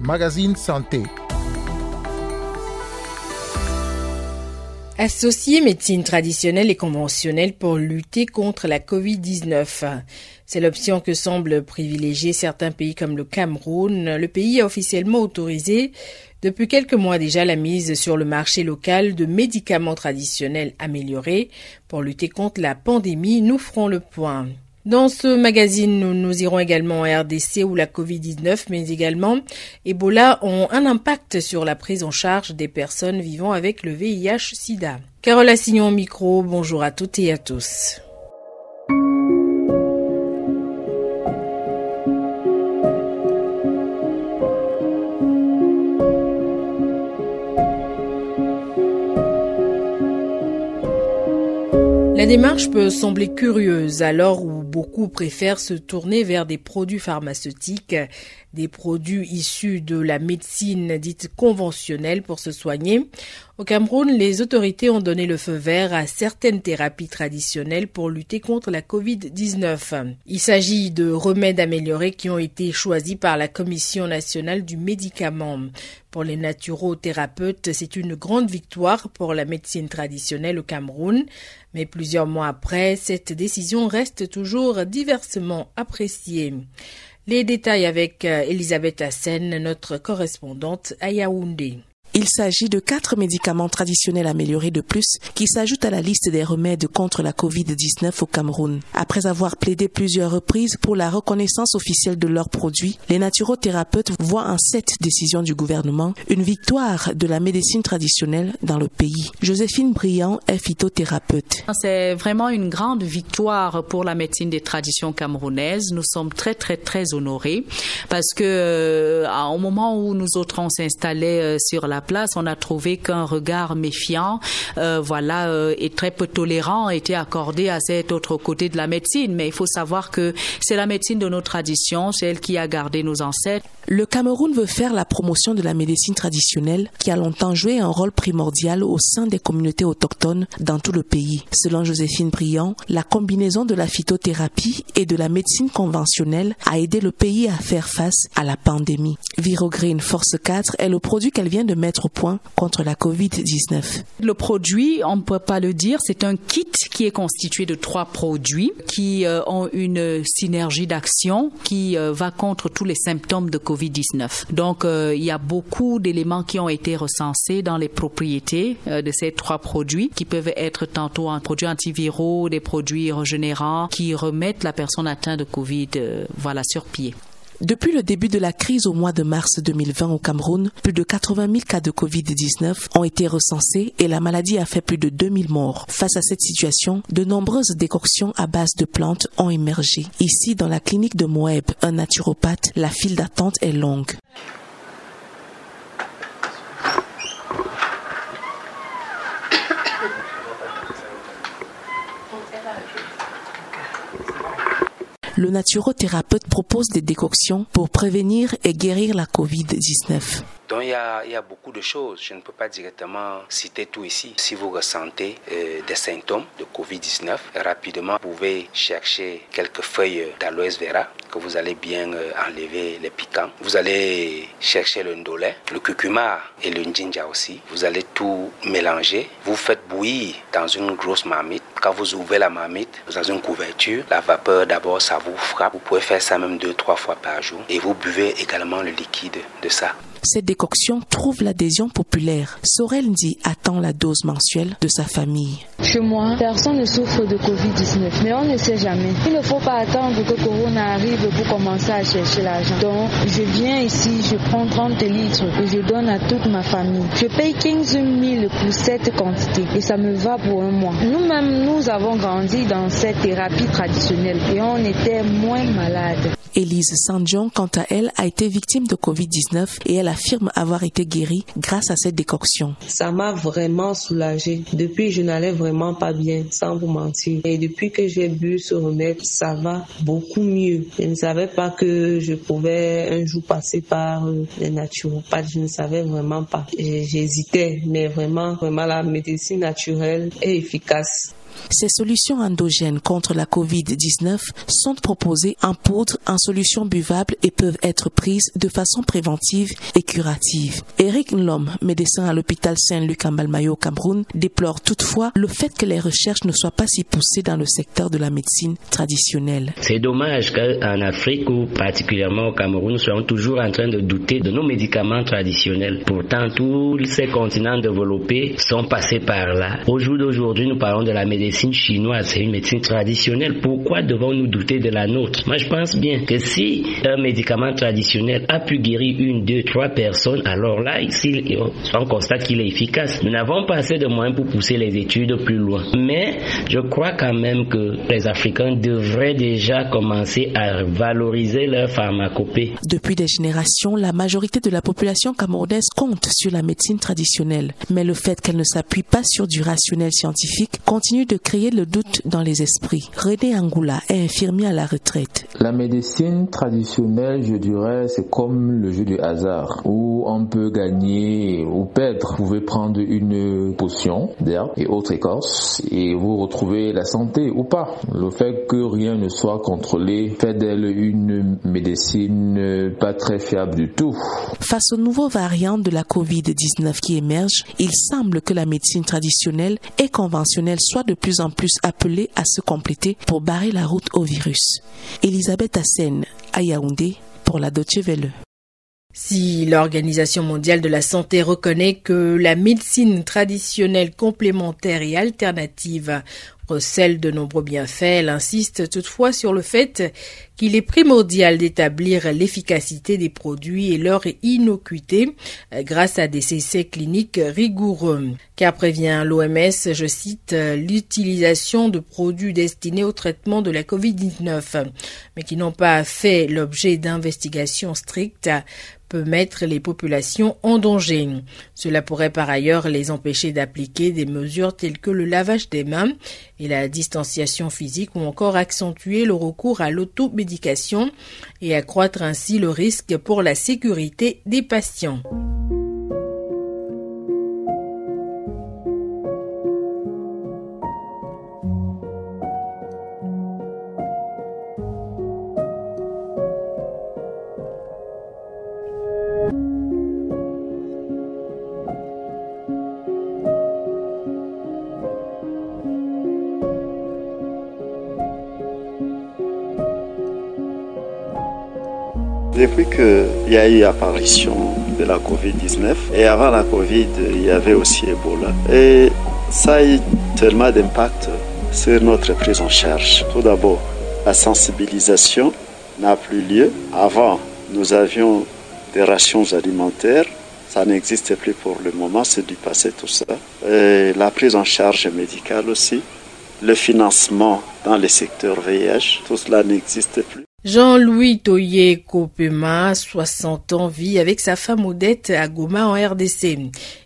Magazine Santé. Associer médecine traditionnelle et conventionnelle pour lutter contre la COVID-19. C'est l'option que semblent privilégier certains pays comme le Cameroun. Le pays a officiellement autorisé depuis quelques mois déjà la mise sur le marché local de médicaments traditionnels améliorés pour lutter contre la pandémie. Nous ferons le point. Dans ce magazine, nous, irons également en RDC où la COVID-19, mais également Ebola ont un impact sur la prise en charge des personnes vivant avec le VIH-Sida. Carole Assignon au micro, bonjour à toutes et à tous. La démarche peut sembler curieuse alors où beaucoup préfèrent se tourner vers des produits pharmaceutiques, des produits issus de la médecine dite conventionnelle pour se soigner. Au Cameroun, les autorités ont donné le feu vert à certaines thérapies traditionnelles pour lutter contre la COVID-19. Il s'agit de remèdes améliorés qui ont été choisis par la Commission nationale du médicament. Pour les naturothérapeutes, c'est une grande victoire pour la médecine traditionnelle au Cameroun. Mais plusieurs mois après, cette décision reste toujours diversement appréciée. Les détails avec Elisabeth Hassen, notre correspondante à Yaoundé. Il s'agit de quatre médicaments traditionnels améliorés de plus qui s'ajoutent à la liste des remèdes contre la COVID-19 au Cameroun. Après avoir plaidé plusieurs reprises pour la reconnaissance officielle de leurs produits, les naturothérapeutes voient en cette décision du gouvernement une victoire de la médecine traditionnelle dans le pays. Joséphine Briand est phytothérapeute. C'est vraiment une grande victoire pour la médecine des traditions camerounaises. Nous sommes très très très honorés parce que euh, au moment où nous autres on s'installait euh, sur la place, on a trouvé qu'un regard méfiant, euh, voilà, euh, et très peu tolérant était accordé à cet autre côté de la médecine. Mais il faut savoir que c'est la médecine de nos traditions, c'est elle qui a gardé nos ancêtres. Le Cameroun veut faire la promotion de la médecine traditionnelle qui a longtemps joué un rôle primordial au sein des communautés autochtones dans tout le pays. Selon Joséphine Briand, la combinaison de la phytothérapie et de la médecine conventionnelle a aidé le pays à faire face à la pandémie. Virogreen Force 4 est le produit qu'elle vient de mettre point contre la COVID-19. Le produit, on ne peut pas le dire, c'est un kit qui est constitué de trois produits qui euh, ont une synergie d'action qui euh, va contre tous les symptômes de COVID-19. Donc, euh, il y a beaucoup d'éléments qui ont été recensés dans les propriétés de ces trois produits qui peuvent être tantôt un produit antiviraux, des produits régénérants qui remettent la personne atteinte de COVID voilà, sur pied. Depuis le début de la crise au mois de mars 2020 au Cameroun, plus de 80 000 cas de Covid-19 ont été recensés et la maladie a fait plus de 2000 morts. Face à cette situation, de nombreuses décoctions à base de plantes ont émergé. Ici, dans la clinique de Moeb, un naturopathe, la file d'attente est longue. Le naturothérapeute propose des décoctions pour prévenir et guérir la COVID-19. Donc il y, a, beaucoup de choses. Je ne peux pas directement citer tout ici. Si vous ressentez euh, des symptômes de Covid-19, rapidement vous pouvez chercher quelques feuilles d'aloès vera que vous allez bien euh, enlever les piquants. Vous allez chercher le ndolé, le curcuma et le njinja aussi. Vous allez tout mélanger. Vous faites bouillir dans une grosse marmite. Quand vous ouvrez la marmite dans une couverture, la vapeur d'abord ça vous frappe. Vous pouvez faire ça même deux trois fois par jour et vous buvez également le liquide de ça cette décoction trouve l'adhésion populaire. Sorel Ndi attend la dose mensuelle de sa famille. Chez moi, personne ne souffre de Covid-19, mais on ne sait jamais. Il ne faut pas attendre que Corona arrive pour commencer à chercher l'argent. Donc, je viens ici, je prends 30 litres et je donne à toute ma famille. Je paye 15 000 pour cette quantité et ça me va pour un mois. Nous-mêmes, nous avons grandi dans cette thérapie traditionnelle et on était moins malades. Élise Sandjon, quant à elle, a été victime de Covid-19 et elle affirme avoir été guérie grâce à cette décoction. Ça m'a vraiment soulagée. Depuis, je n'allais vraiment pas bien, sans vous mentir. Et depuis que j'ai bu ce remède, ça va beaucoup mieux. Je ne savais pas que je pouvais un jour passer par euh, les naturopathes. Je ne savais vraiment pas. J'hésitais, mais vraiment, vraiment, la médecine naturelle est efficace. Ces solutions endogènes contre la COVID-19 sont proposées en poudre, en solution buvable et peuvent être prises de façon préventive et curative. Eric Nlom, médecin à l'hôpital Saint-Luc en Malmayo au Cameroun, déplore toutefois le fait que les recherches ne soient pas si poussées dans le secteur de la médecine traditionnelle. C'est dommage qu'en Afrique ou particulièrement au Cameroun, nous soyons toujours en train de douter de nos médicaments traditionnels. Pourtant, tous ces continents développés sont passés par là. Au jour d'aujourd'hui, nous parlons de la médecine chinoise, c'est une médecine traditionnelle. Pourquoi devons-nous douter de la nôtre? Moi, je pense bien que si un médicament traditionnel a pu guérir une, deux, trois personnes, alors là, ici, on constate qu'il est efficace. Nous n'avons pas assez de moyens pour pousser les études plus loin. Mais je crois quand même que les Africains devraient déjà commencer à valoriser leur pharmacopée. Depuis des générations, la majorité de la population camerounaise compte sur la médecine traditionnelle. Mais le fait qu'elle ne s'appuie pas sur du rationnel scientifique continue de créer le doute dans les esprits. René Angoula est infirmier à la retraite. La médecine traditionnelle, je dirais, c'est comme le jeu du hasard où on peut gagner ou perdre. Vous pouvez prendre une potion d'herbe et autres écorces et vous retrouvez la santé ou pas. Le fait que rien ne soit contrôlé fait d'elle une médecine pas très fiable du tout. Face aux nouveaux variants de la COVID-19 qui émergent, il semble que la médecine traditionnelle et conventionnelle soit de plus en plus appelée à se compléter pour barrer la route au virus. Elisabeth Hassen, à Yaoundé, pour la Deutsche Welle. Si l'Organisation mondiale de la santé reconnaît que la médecine traditionnelle complémentaire et alternative recèle de nombreux bienfaits, elle insiste toutefois sur le fait qu'il est primordial d'établir l'efficacité des produits et leur innocuité grâce à des essais cliniques rigoureux. Car prévient l'OMS, je cite, l'utilisation de produits destinés au traitement de la COVID-19, mais qui n'ont pas fait l'objet d'investigations strictes peut mettre les populations en danger. Cela pourrait par ailleurs les empêcher d'appliquer des mesures telles que le lavage des mains et la distanciation physique ou encore accentuer le recours à l'automédication et accroître ainsi le risque pour la sécurité des patients. Depuis qu'il y a eu apparition de la Covid-19, et avant la Covid, il y avait aussi Ebola. Et ça a eu tellement d'impact sur notre prise en charge. Tout d'abord, la sensibilisation n'a plus lieu. Avant, nous avions des rations alimentaires. Ça n'existe plus pour le moment, c'est du passé tout ça. Et la prise en charge médicale aussi. Le financement dans les secteurs VIH, tout cela n'existe plus. Jean-Louis Toye Kopema, 60 ans, vit avec sa femme Odette à Goma en RDC.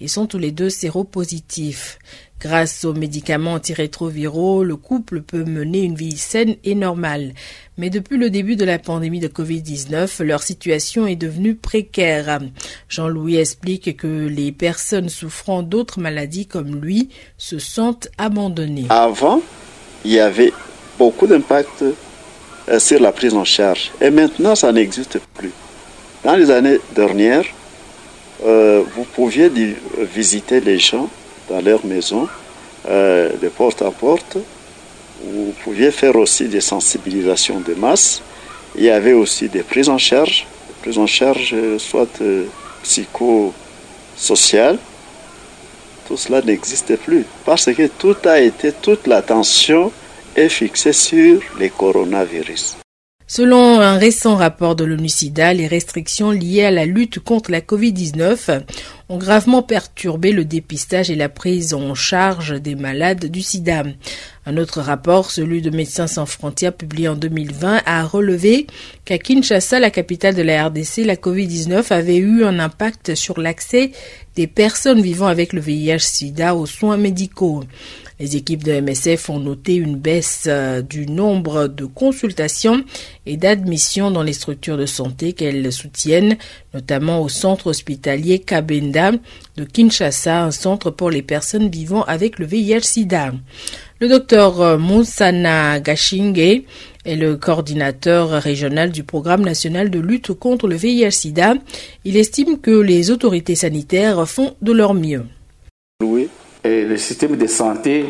Ils sont tous les deux séropositifs. Grâce aux médicaments antirétroviraux, le couple peut mener une vie saine et normale. Mais depuis le début de la pandémie de Covid-19, leur situation est devenue précaire. Jean-Louis explique que les personnes souffrant d'autres maladies comme lui se sentent abandonnées. Avant, il y avait beaucoup d'impact sur la prise en charge. Et maintenant, ça n'existe plus. Dans les années dernières, euh, vous pouviez visiter les gens dans leur maison, euh, de porte à porte. Vous pouviez faire aussi des sensibilisations de masse. Il y avait aussi des prises en charge, prises en charge soit euh, psychosociales. Tout cela n'existe plus parce que tout a été, toute l'attention est fixée sur les coronavirus. Selon un récent rapport de l'ONU-SIDA, les restrictions liées à la lutte contre la COVID-19 ont gravement perturbé le dépistage et la prise en charge des malades du sida. Un autre rapport, celui de Médecins sans frontières publié en 2020, a relevé qu'à Kinshasa, la capitale de la RDC, la COVID-19 avait eu un impact sur l'accès des personnes vivant avec le VIH-Sida aux soins médicaux. Les équipes de MSF ont noté une baisse euh, du nombre de consultations et d'admissions dans les structures de santé qu'elles soutiennent, notamment au centre hospitalier Kabenda de Kinshasa, un centre pour les personnes vivant avec le VIH-Sida. Le docteur euh, Moussana Gashingue est le coordinateur régional du programme national de lutte contre le VIH-Sida. Il estime que les autorités sanitaires font de leur mieux. Oui, le système de santé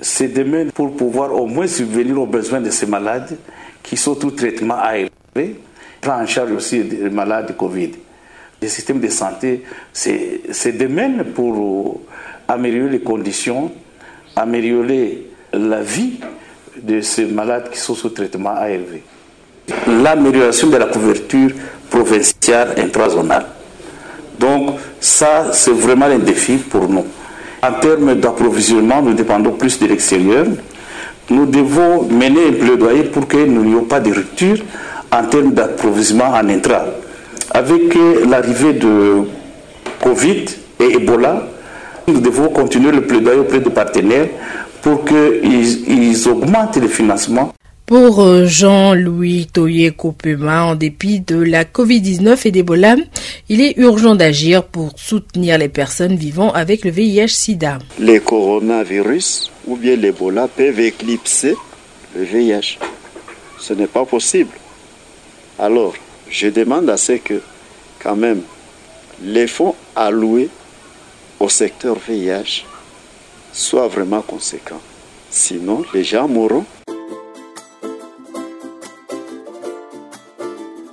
se démène pour pouvoir au moins subvenir aux besoins de ces malades qui sont tout traitement ARV, prend en charge aussi les malades de Covid. Le système de santé se démène pour améliorer les conditions, améliorer la vie de ces malades qui sont sous traitement ARV. L'amélioration de la couverture provinciale intrazonale. Donc ça, c'est vraiment un défi pour nous. En termes d'approvisionnement, nous dépendons plus de l'extérieur. Nous devons mener un plaidoyer pour que nous n'ayons pas de rupture en termes d'approvisionnement en intra. Avec l'arrivée de Covid et Ebola, nous devons continuer le plaidoyer auprès des partenaires pour qu'ils augmentent le financement. Pour euh, Jean-Louis Toye Kopema, en dépit de la COVID-19 et d'Ebola, il est urgent d'agir pour soutenir les personnes vivant avec le VIH-Sida. Les coronavirus ou bien l'Ebola peuvent éclipser le VIH. Ce n'est pas possible. Alors, je demande à ce que, quand même, les fonds alloués au secteur VIH soient vraiment conséquents. Sinon, les gens mourront.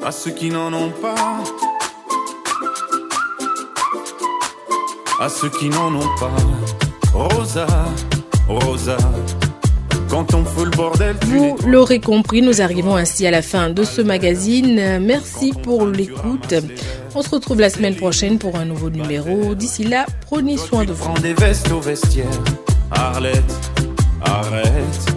À ceux qui n'en ont pas, à ceux qui n'en ont pas, Rosa, Rosa. Quand on fout le bordel, Vous l'aurez compris, nous arrivons ainsi à la fin de ce magazine. Merci pour l'écoute. On se retrouve la semaine prochaine pour un nouveau numéro. D'ici là, prenez soin de vous. Des vestes au vestiaire. Arlette, arrête.